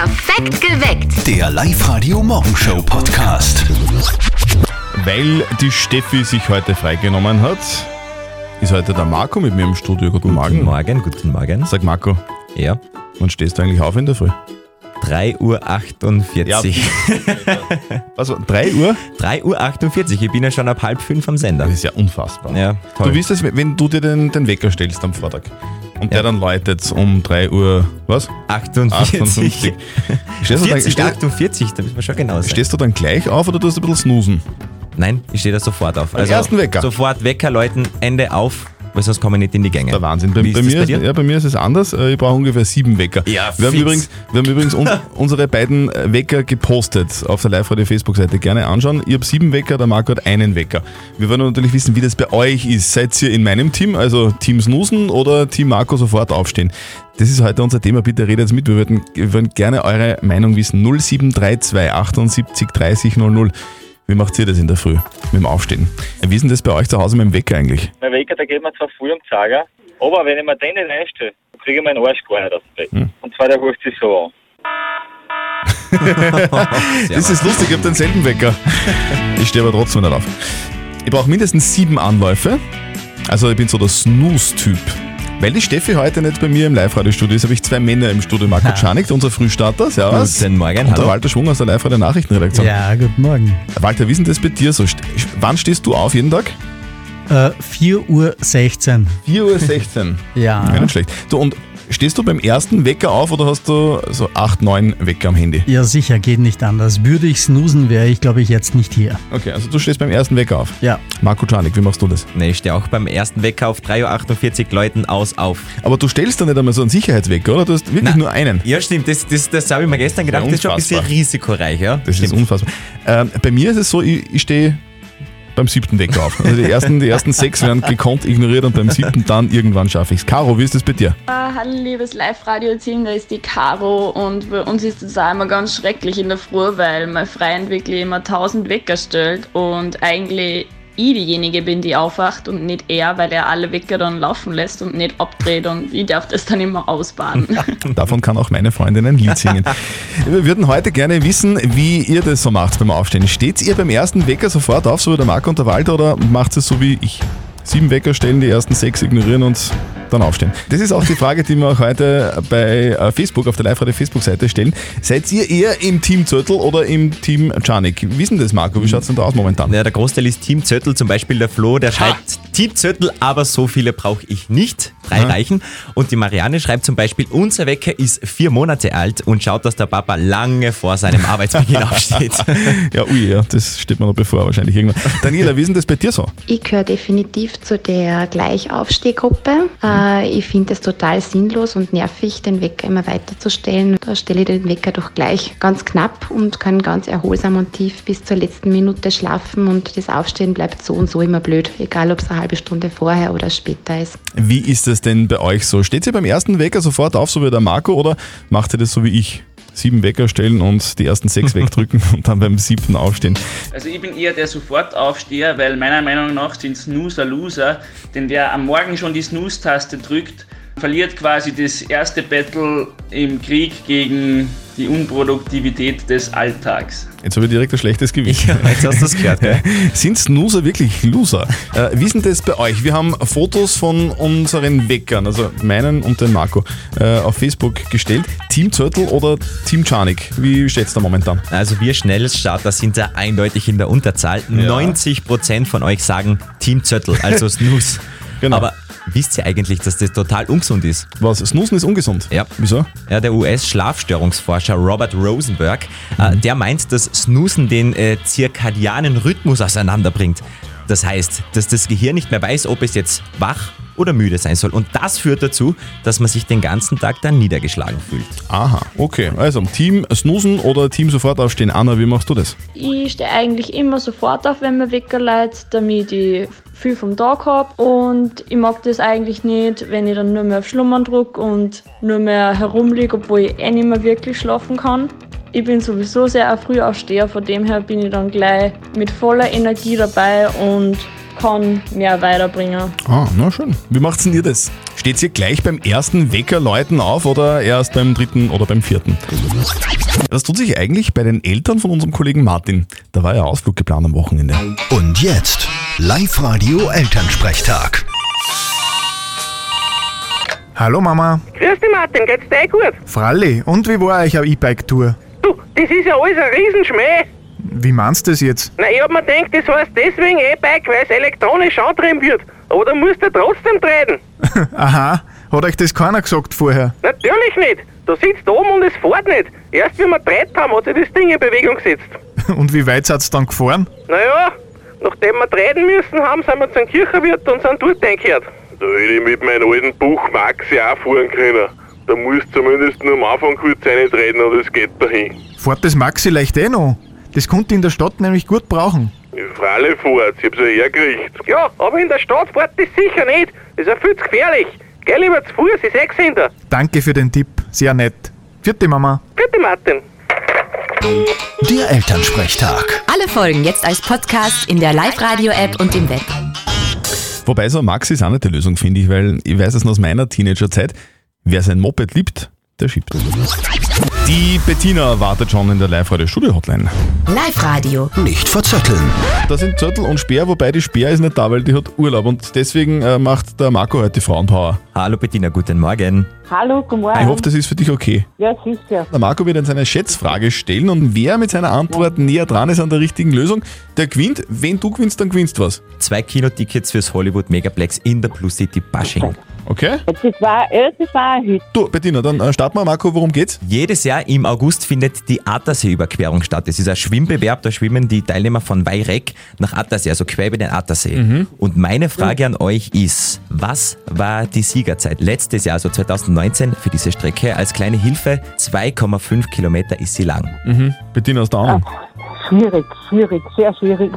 Perfekt geweckt. Der Live-Radio-Morgenshow-Podcast. Weil die Steffi sich heute freigenommen hat, ist heute der Marco mit mir im Studio. Guten, Guten Morgen. Morgen, guten Morgen. Sag Marco, Ja. wann stehst du eigentlich auf in der Früh? 3.48 Uhr. Also 3 Uhr? 3.48 Uhr. Ich bin ja schon ab halb fünf am Sender. Das ist ja unfassbar. Ja, toll. Du wirst es, wenn du dir den, den Wecker stellst am Vortag und der Ja. dann läutet um 3 Uhr, was? 48. 58. Stehst du, dann, 40, ste 48, da müssen wir schon genau sein. stehst du dann gleich auf oder tust du ein bisschen snoosen? Nein, ich stehe da sofort auf. Also ersten Wecker? Sofort Wecker läuten, Ende auf, weil sonst komme ich nicht in die Gänge. Der Wahnsinn. Bei, bei, mir bei ist, ja, bei mir ist es anders. Äh, Ich brauche ungefähr sieben Wecker. Ja, wir, haben übrigens, wir haben übrigens un unsere beiden äh, Wecker gepostet auf der Live-Radio-Facebook-Seite. Gerne anschauen. Ich habe sieben Wecker, der Marco hat einen Wecker. Wir wollen natürlich wissen, wie das bei euch ist. Seid ihr in meinem Team, also Team Snoosen oder Team Marco sofort aufstehen? Das ist heute unser Thema. Bitte redet mit. Wir würden, wir würden gerne eure Meinung wissen. 0732 78 30 00. Wie macht ihr das in der Früh mit dem Aufstehen? Wie ist denn das bei euch zu Hause mit dem Wecker eigentlich? Mein Wecker, der geht mir zwar früh um Augen, aber wenn ich mir den nicht einstelle, dann kriege ich meinen Arsch gar nicht aus dem Bett. Und zwar, der ruft sich so an. Das ist lustig, ich habe denselben Wecker. Ich stehe aber trotzdem nicht auf. Ich brauche mindestens sieben Anläufe. Also ich bin so der Snooze-Typ. Weil die Steffi heute nicht bei mir im Live-Radio-Studio ist, habe ich zwei Männer im Studio. Marco Czanik, unser Frühstarter, servus. Guten Morgen, Und der. Walter Schwung aus der Live-Radio-Nachrichtenredaktion. Ja, guten Morgen. Walter, wie ist denn das bei dir so? Wann stehst du auf jeden Tag? Äh, 4.16 Uhr. 4.16 Uhr. Ja. Ja, nicht schlecht. Du, und stehst du beim ersten Wecker auf oder hast du so acht, neun Wecker am Handy? Ja, sicher, geht nicht anders. Würde ich snoosen, wäre ich, glaube ich, jetzt nicht hier. Okay, also du stehst beim ersten Wecker auf. Ja. Marco Czanik, wie machst du das? Nee, ich stehe auch beim ersten Wecker auf 3.48 Uhr läuten aus auf. Aber du stellst da nicht einmal so einen Sicherheitswecker, oder? Du hast wirklich Nein. nur einen. Ja, stimmt, das, das, das habe ich mir gestern gedacht, das ist schon ein bisschen risikoreich, ja? Das ist unfassbar. Ähm, bei mir ist es so, ich, ich stehe beim siebten Wecker auf. Also die ersten, die ersten sechs werden gekonnt ignoriert und beim siebten dann irgendwann schaffe ich es. Caro, wie ist das bei dir? Ah, Hallo liebes Live-Radio-Team, da ist die Caro und bei uns ist es auch immer ganz schrecklich in der Früh, weil mein Freund wirklich immer 1000 Wecker stellt und eigentlich ich diejenige bin, die aufwacht und nicht er, weil er alle Wecker dann laufen lässt und nicht abdreht und ich darf das dann immer ausbaden. Davon kann auch meine Freundin ein Lied singen. Wir würden heute gerne wissen, wie ihr das so macht beim Aufstehen. Steht ihr beim ersten Wecker sofort auf, so wie der Marco und der Walter, oder macht es so wie ich? Sieben Wecker stellen, die ersten sechs ignorieren und dann aufstehen. Das ist auch die Frage, die wir auch heute bei äh, Facebook, auf der Live-Radio Facebook-Seite stellen. Seid ihr eher im Team Zöttl oder im Team Czarnik? Wie ist denn das, Marco? Wie schaut es denn da aus momentan? Ja, der Großteil ist Team Zöttl, zum Beispiel der Flo, der schreibt Team Zöttl, aber so viele brauche ich nicht. Drei reichen. Und die Marianne schreibt zum Beispiel, unser Wecker ist vier Monate alt und schaut, dass der Papa lange vor seinem Arbeitsbeginn aufsteht. Ja, ui, ja, das steht mir noch bevor wahrscheinlich irgendwann. Daniela, wie ist denn das bei dir so? Ich gehöre definitiv zu der Gleichaufstehgruppe. Äh, ich finde es total sinnlos und nervig, den Wecker immer weiterzustellen. Da stelle ich den Wecker doch gleich ganz knapp und kann ganz erholsam und tief bis zur letzten Minute schlafen und das Aufstehen bleibt so und so immer blöd, egal ob es eine halbe Stunde vorher oder später ist. Wie ist das denn bei euch so? Steht ihr beim ersten Wecker sofort auf, so wie der Marco, oder macht ihr das so wie ich? Sieben Wecker stellen und die ersten sechs wegdrücken und dann beim siebten aufstehen. Also ich bin eher der Sofortaufsteher, weil meiner Meinung nach sind Snoozer Loser, denn wer am Morgen schon die Snooze-Taste drückt, verliert quasi das erste Battle im Krieg gegen die Unproduktivität des Alltags. Jetzt habe ich direkt ein schlechtes Gewissen. Ja, jetzt hast du es gehört? Sind Snoozer wirklich Loser? Äh, wie ist denn das bei euch? Wir haben Fotos von unseren Weckern, also meinen und den Marco, äh, auf Facebook gestellt. Team Zörtel oder Team Czarnik? Wie steht es da momentan? Also wir Schnellstarter sind da eindeutig in der Unterzahl. 90% von euch sagen Team Zöttl, also Snooze. Genau. Aber wisst ihr eigentlich, dass das total ungesund ist? Was? Snoozen ist ungesund? Ja. Wieso? Ja, der US-Schlafstörungsforscher Robert Rosenberg, äh, Mhm. der meint, dass Snoozen den äh, zirkadianen Rhythmus auseinanderbringt. Das heißt, dass das Gehirn nicht mehr weiß, ob es jetzt wach oder müde sein soll. Und das führt dazu, dass man sich den ganzen Tag dann niedergeschlagen fühlt. Aha, okay. Also Team Snoozen oder Team sofort aufstehen. Anna, wie machst du das? Ich stehe eigentlich immer sofort auf, wenn mir Wecker leitet, damit ich viel vom Tag habe. Und ich mag das eigentlich nicht, wenn ich dann nur mehr auf Schlummern drücke und nur mehr herumliege, obwohl ich eh nicht mehr wirklich schlafen kann. Ich bin sowieso sehr ein Frühaufsteher, von dem her bin ich dann gleich mit voller Energie dabei und kann mehr weiterbringen. Ah, na schön. Wie macht's denn ihr das? Steht ihr gleich beim ersten Weckerläuten auf oder erst beim dritten oder beim vierten? Was tut sich eigentlich bei den Eltern von unserem Kollegen Martin? Da war ja Ausflug geplant am Wochenende. Und jetzt Live-Radio Elternsprechtag. Hallo Mama. Grüß dich Martin, geht's dir eh gut? Fralli, und wie war euch eine E-Bike-Tour? Du, das ist ja alles ein Riesenschmäh. Wie meinst du das jetzt? Na, ich hab mir gedacht, das heißt deswegen E-Bike, weil es elektronisch antrieben wird. Aber da musst du trotzdem treten. Aha, hat euch das keiner gesagt vorher? Natürlich nicht. Du sitzt oben und es fährt nicht. Erst wenn wir dreht haben, hat sich das Ding in Bewegung gesetzt. Und wie weit seid ihr dann gefahren? Naja, nachdem wir treten müssen haben, sind wir zum Kirchenwirt und sind dort eingekehrt. Da hätte ich mit meinem alten Buch Maxi auch fahren können. Da musst du zumindest nur am Anfang kurz reintreten und es geht dahin. Fahrt das Maxi leicht eh noch? Das konnte in der Stadt nämlich gut brauchen. In Fralle fährt, ich hab's ja hergekriegt. Ja, aber in der Stadt fährt das sicher nicht. Das ist ja viel zu gefährlich. Geh lieber zu Fuß, ich sechs hinter. Danke für den Tipp, sehr nett. Vierte Mama. Bitte Martin. Der Elternsprechtag. Alle Folgen jetzt als Podcast in der Live-Radio-App und im Web. Wobei so ein Max ist auch nicht die Lösung, finde ich, weil ich weiß es noch aus meiner Teenagerzeit. Wer sein Moped liebt, der schiebt. Die Bettina wartet schon in der Live-Radio-Studio-Hotline. Live-Radio. Nicht verzetteln. Da sind Zörtel und Speer, wobei die Speer ist nicht da, weil die hat Urlaub und deswegen äh, macht der Marco heute die Frauenpower. Hallo Bettina, guten Morgen. Hallo, guten Morgen. Ich hoffe, das ist für dich okay. Ja, sicher. Der Marco wird uns eine Schätzfrage stellen und wer mit seiner Antwort näher dran ist an der richtigen Lösung, der gewinnt. Wenn du gewinnst, dann gewinnst du was. Zwei Kinotickets fürs Hollywood Megaplex in der Plus City Bashing. Okay? Das war, ja, das war ein Hit. Du, Bettina, dann äh, starten wir. Marco, worum geht's? Jedes Jahr im August findet die Attersee-Überquerung statt. Das ist ein Schwimmbewerb, da schwimmen die Teilnehmer von Weirek nach Attersee, also quer über den Attersee. Und meine Frage an euch ist, was war die Siegerzeit letztes Jahr, also 2019, für diese Strecke? Als kleine Hilfe, 2,5 Kilometer ist sie lang. Mhm. Bettina, hast du Ahnung? Schwierig, schwierig, sehr schwierig.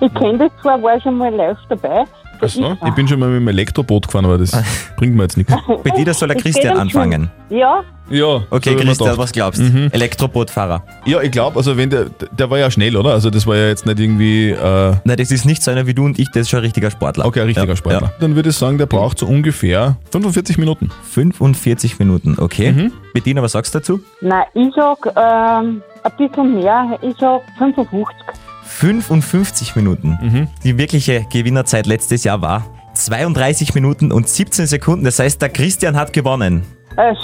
Ich kenne das zwar, war schon mal live dabei. Ach so, ich bin schon mal mit dem Elektroboot gefahren, aber das bringt mir jetzt nichts. Bettina soll der Es geht Christian anfangen. Ja, Ja, Okay, Christian, was glaubst Mhm. Elektrobootfahrer. Ja, ich glaube, also wenn der, der war ja schnell, oder? Also das war ja jetzt nicht irgendwie, äh, Nein, das ist nicht so einer wie du und ich, das ist schon ein richtiger Sportler. okay, ein richtiger Ja, Sportler. Ja. Dann würde ich sagen, der braucht so ungefähr 45 Minuten. 45 Minuten, okay. Mhm. Bettina, was sagst du dazu? nein, ich sag ähm, ein bisschen mehr. Ich sag 55. 55 Minuten. Mhm. Die wirkliche Gewinnerzeit letztes Jahr war 32 Minuten und 17 Sekunden. Das heißt, der Christian hat gewonnen. Äh.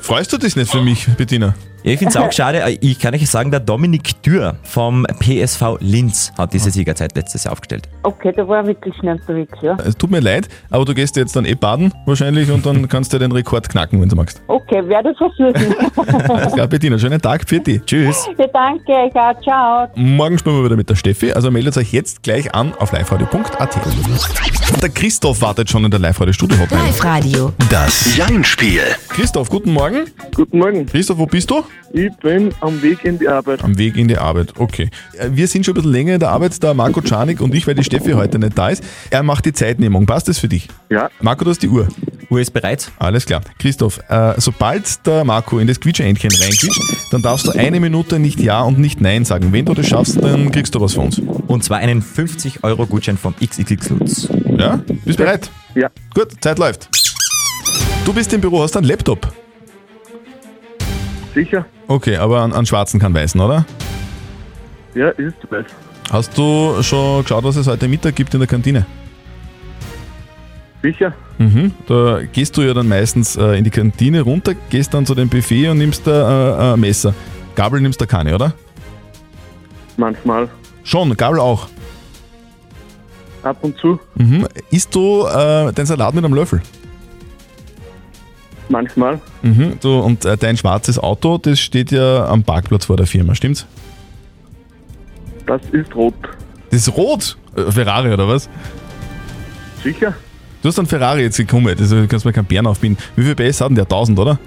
Freust du dich nicht für mich, Bettina? Ja, ich finde es auch schade. Ich kann euch sagen, der Dominik Dürr vom PSV Linz hat diese Siegerzeit letztes Jahr aufgestellt. Okay, da war ich wirklich schnell unterwegs, ja. Es tut mir leid, aber du gehst jetzt dann eh baden wahrscheinlich und dann kannst du den Rekord knacken, wenn du magst. Okay, werde versuchen. Alles klar, Bettina, schönen Tag, für dich. Tschüss. ja, danke, auch. Ciao. Morgen spielen wir wieder mit der Steffi, also meldet euch jetzt gleich an auf liveradio.at. Der Christoph wartet schon in der Live-Radio-Studio-Hotline. Live-Radio. Das Jein-Spiel. Christoph, guten Morgen. Guten Morgen. Christoph, wo bist du? Ich bin am Weg in die Arbeit. Am Weg in die Arbeit, okay. Äh, Wir sind schon ein bisschen länger in der Arbeit, der Marco Czarnik und ich, weil die Steffi heute nicht da ist. Er macht die Zeitnehmung. Passt das für dich? Ja. Marco, du hast die Uhr. Uhr ist bereit. Alles klar. Christoph, äh, sobald der Marco in das Quietscheentchen reinquietscht, dann darfst du eine Minute nicht Ja und nicht Nein sagen. Wenn du das schaffst, dann kriegst du was von uns. Und zwar einen 50-Euro-Gutschein vom XXX Lutz. Ja? Bist bereit? Ja. Gut, Zeit läuft. Du bist im Büro, hast einen Laptop. Sicher? Okay, aber an, an schwarzen kann weißen, oder? Ja, ist weiß. Hast du schon geschaut, was es heute Mittag gibt in der Kantine? Sicher? Mhm. Da gehst du ja dann meistens äh, in die Kantine runter, gehst dann zu dem Buffet und nimmst da äh, ein Messer. Gabel nimmst du keine, oder? Manchmal. Schon, Gabel auch. Ab und zu. Mhm. Isst du äh, den Salat mit einem Löffel? Manchmal. Mhm. Du, und äh, dein schwarzes Auto, das steht ja am Parkplatz vor der Firma, stimmt's? Das ist rot. Das ist rot. Äh, Ferrari oder was? Sicher? Du hast einen Ferrari jetzt gekommen, also du kannst mir keinen Bären aufbinden. Wie viel PS hat denn der? 1000, oder?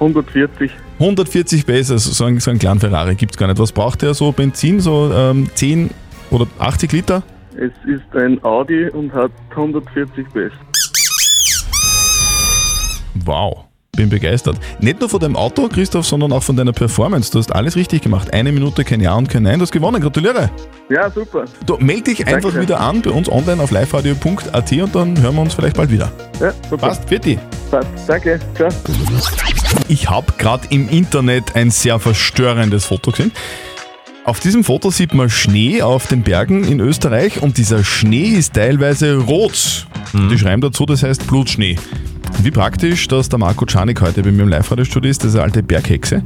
140. 140 PS, also so einen, so einen kleinen Ferrari gibt's gar nicht. Was braucht der so Benzin? So ähm, 10 oder 80 Liter? Es ist ein Audi und hat 140 PS. Wow. Bin begeistert. Nicht nur von deinem Auto, Christoph, sondern auch von deiner Performance. Du hast alles richtig gemacht. Eine Minute, kein Ja und kein Nein. Du hast gewonnen. Gratuliere. Ja, super. Du, melde dich einfach Danke. wieder an bei uns online auf liveradio.at und dann hören wir uns vielleicht bald wieder. Ja, super. Passt, Vierte. Passt. Danke. Ciao. Ich habe gerade im Internet ein sehr verstörendes Foto gesehen. Auf diesem Foto sieht man Schnee auf den Bergen in Österreich und dieser Schnee ist teilweise rot. Die schreiben dazu, das heißt Blutschnee. Wie praktisch, dass der Marco Czanik heute bei mir im Live-Radio-Studio ist, das ist eine alte Berghexe.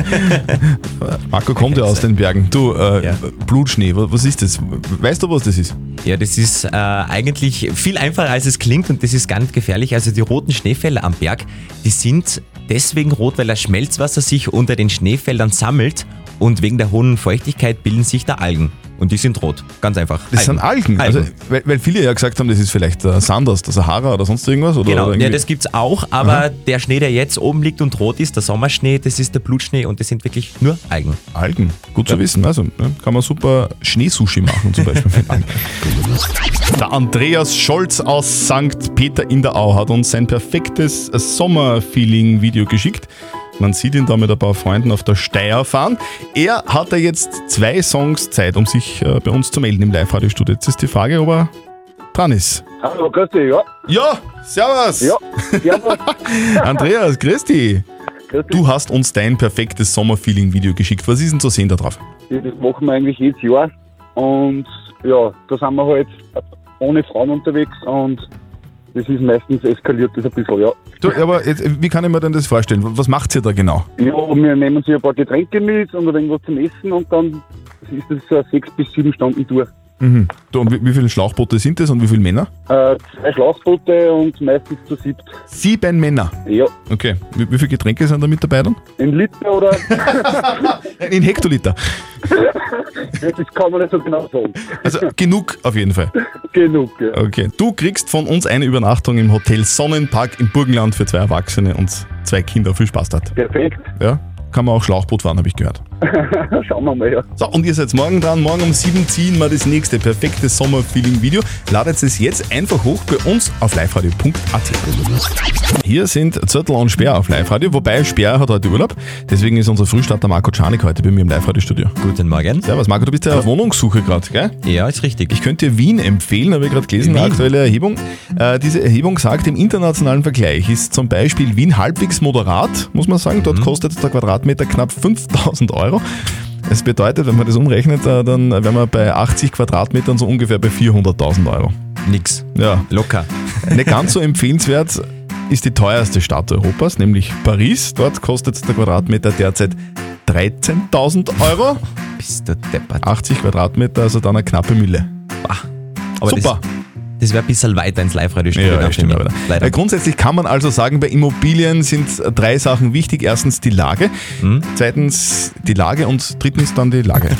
Marco kommt ja aus den Bergen. Du, äh, Blutschnee, wa- was ist das? Weißt du, was das ist? Ja, das ist äh, eigentlich viel einfacher, als es klingt und das ist gar nicht gefährlich. Also die roten Schneefelder am Berg, die sind deswegen rot, weil das Schmelzwasser sich unter den Schneefeldern sammelt und wegen der hohen Feuchtigkeit bilden sich da Algen. Und die sind rot. Ganz einfach. Das sind Algen. Also, weil, weil viele ja gesagt haben, das ist vielleicht der Sand aus der Sahara oder sonst irgendwas. Oder, Genau, oder ja, das gibt's auch, aber Aha. der Schnee, der jetzt oben liegt und rot ist, der Sommerschnee, das ist der Blutschnee und das sind wirklich nur Algen. Algen, gut zu wissen. Also ne, kann man super Schneesushi machen zum Beispiel mit Algen. Der Andreas Scholz aus St. Peter in der Au hat uns sein perfektes Sommerfeeling-Video geschickt. Man sieht ihn da mit ein paar Freunden auf der Steier fahren. Er hat ja jetzt zwei Songs Zeit, um sich äh, bei uns zu melden im Live-Radio-Studio. Jetzt ist die Frage, ob er dran ist. Hallo, grüß dich, ja. Ja, servus. Ja, servus. Andreas, grüß dich. Du hast uns dein perfektes Sommerfeeling-Video geschickt. Was ist denn zu sehen da drauf? Ja, Das machen wir eigentlich jedes Jahr. Und ja, da sind wir halt ohne Frauen unterwegs und das ist meistens eskaliert das ein bisschen, ja. Du, aber jetzt, wie kann ich mir denn das vorstellen? Was macht ihr da genau? Ja, wir nehmen sich ein paar Getränke mit und irgendwas zum Essen und dann ist das so sechs bis sieben Stunden durch. Mhm. Und wie, wie viele Schlauchboote sind das und wie viele Männer? Äh, zwei Schlauchboote und meistens zu siebt. Sieben Männer. Ja. Okay. Wie, wie viele Getränke sind da mit dabei dann? In Liter oder? In Hektoliter. das kann man nicht so genau sagen. Also genug auf jeden Fall. Genug, ja. Okay. Du kriegst von uns eine Übernachtung im Hotel Sonnenpark im Burgenland für zwei Erwachsene und zwei Kinder. Viel Spaß dort. Perfekt. Ja. Kann man auch Schlauchboot fahren, habe ich gehört. Schauen wir mal, ja. So, und ihr seid morgen dran. Morgen um 7 ziehen wir das nächste perfekte Sommerfeeling-Video. Ladet es jetzt einfach hoch bei uns auf liveradio.at. Hier sind Zürtel und Speer auf Live-Radio, wobei Speer hat heute Urlaub. Deswegen ist unser Frühstarter Marco Czanik heute bei mir im Live-Radio-Studio. Guten Morgen. Servus, Marco, du bist ja auf Wohnungssuche gerade, gell? Ja, ist richtig. Ich könnte dir Wien empfehlen, habe ich gerade gelesen, eine aktuelle Erhebung. Äh, diese Erhebung sagt, im internationalen Vergleich ist zum Beispiel Wien halbwegs moderat, muss man sagen. Mhm. Dort kostet der Quadratmeter knapp 5000 Euro. Das bedeutet, wenn man das umrechnet, äh, dann wären wir bei 80 Quadratmetern so ungefähr bei 400.000 Euro. Nix. Ja. Locker. Nicht ganz so empfehlenswert ist die teuerste Stadt Europas, nämlich Paris. Dort kostet der Quadratmeter derzeit 13.000 Euro. Bist du deppert. 80 Quadratmeter, also dann eine knappe Mille. Aber Super. Das, das wäre ein bisschen weiter ins Live-Radio-Studio. Ja, ja, stimmt. Leider. Äh, grundsätzlich kann man also sagen, bei Immobilien sind drei Sachen wichtig. Erstens die Lage, Hm? zweitens die Lage und drittens dann die Lage.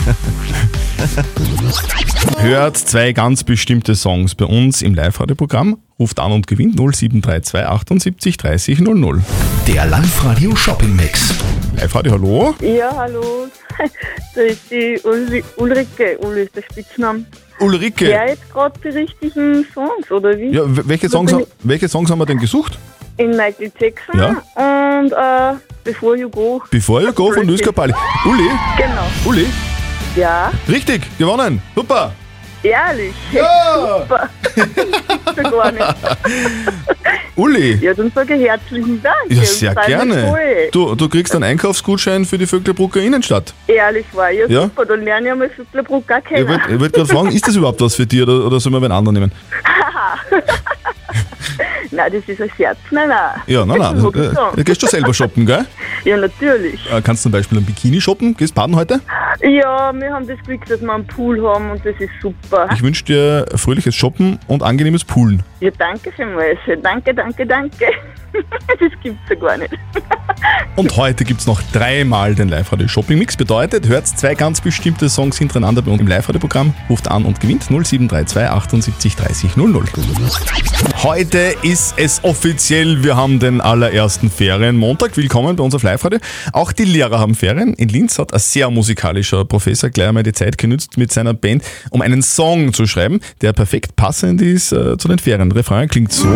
Hört zwei ganz bestimmte Songs bei uns im Live-Radio-Programm. Ruft an und gewinnt 0732 78 30 00. Der Live-Radio Shopping Mix. Live-Radio, hallo? Ja, hallo. Da ist die Ulri Ulrike. Uli ist der Spitzname. Ulrike. Wer jetzt gerade die richtigen Songs, oder wie? Ja, welche, Songs, bin ha- welche Songs haben wir denn gesucht? In Michael Jackson Ja. und äh, Before You Go. Bevor you go von Luis Capaldi. Uli? Genau. Uli? Ja, Richtig, gewonnen. Super. Ehrlich. Ja. Super. Ja gar nicht. Uli. Ja, dann sage ich herzlichen Dank. Ja, sehr gerne. voll. Du, du kriegst einen Einkaufsgutschein für die Vöcklerbrucker Innenstadt. Ehrlich war, ja, Ja? super, dann lerne ich einmal Vöcklerbruck auch Ich kennen. wollte wollt gerade fragen, ist das überhaupt was für dich oder, oder sollen wir einen anderen nehmen? nein, das ist ein Scherz. Nein, nein. Ja, nein, nein. Ich Äh, gehst du selber shoppen, gell? Ja, natürlich. Äh, kannst zum Beispiel ein Bikini shoppen? Gehst baden heute? Ja, wir haben das Glück, dass wir einen Pool haben und das ist super. Ich wünsche dir fröhliches Shoppen und angenehmes Poolen. Ja, danke vielmals. Danke, danke, danke. das gibt's ja gar nicht. Und heute gibt es noch dreimal den Live-Radio Shopping Mix. Bedeutet, hört zwei ganz bestimmte Songs hintereinander bei uns im Live-Radio-Programm, ruft an und gewinnt 0732 78 30 00. Heute ist es offiziell, wir haben den allerersten Ferienmontag. Willkommen bei uns auf Live-Radio. Auch die Lehrer haben Ferien. In Linz hat ein sehr musikalischer Professor gleich einmal die Zeit genützt mit seiner Band, um einen Song zu schreiben, der perfekt passend ist äh, zu den Ferien. Refrain klingt so.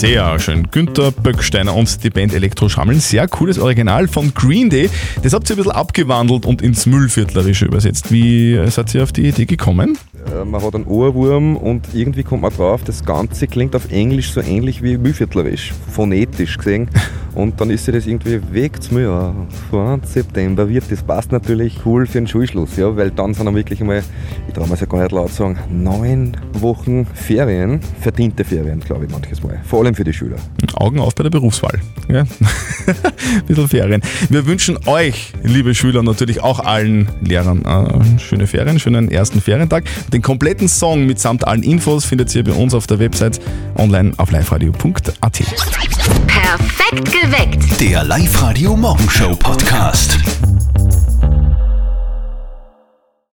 Sehr schön. Günther Böcksteiner und die Band Elektroschammeln. Sehr cooles Original von Green Day. Das habt ihr ein bisschen abgewandelt und ins Müllviertlerische übersetzt. Wie seid ihr auf die Idee gekommen? Äh, Man hat einen Ohrwurm und irgendwie kommt man drauf, das Ganze klingt auf Englisch so ähnlich wie Mühlviertlerisch, phonetisch gesehen. Und dann ist sich das irgendwie weg zum ja, vor September wird. Das passt natürlich cool für den Schulschluss, ja, weil dann sind dann wirklich einmal, ich traue mir es ja gar nicht laut sagen, neun Wochen Ferien, verdiente Ferien, glaube ich manches Mal. Vor allem für die Schüler. Augen auf bei der Berufswahl. Ja. Ein bisschen Ferien. Wir wünschen euch, liebe Schüler, natürlich auch allen Lehrern äh, schöne Ferien, schönen ersten Ferientag. Den kompletten Song mitsamt allen Infos findet ihr bei uns auf der Website online auf liveradio.at. Perfekt geweckt. Der Live-Radio Morgenshow Podcast.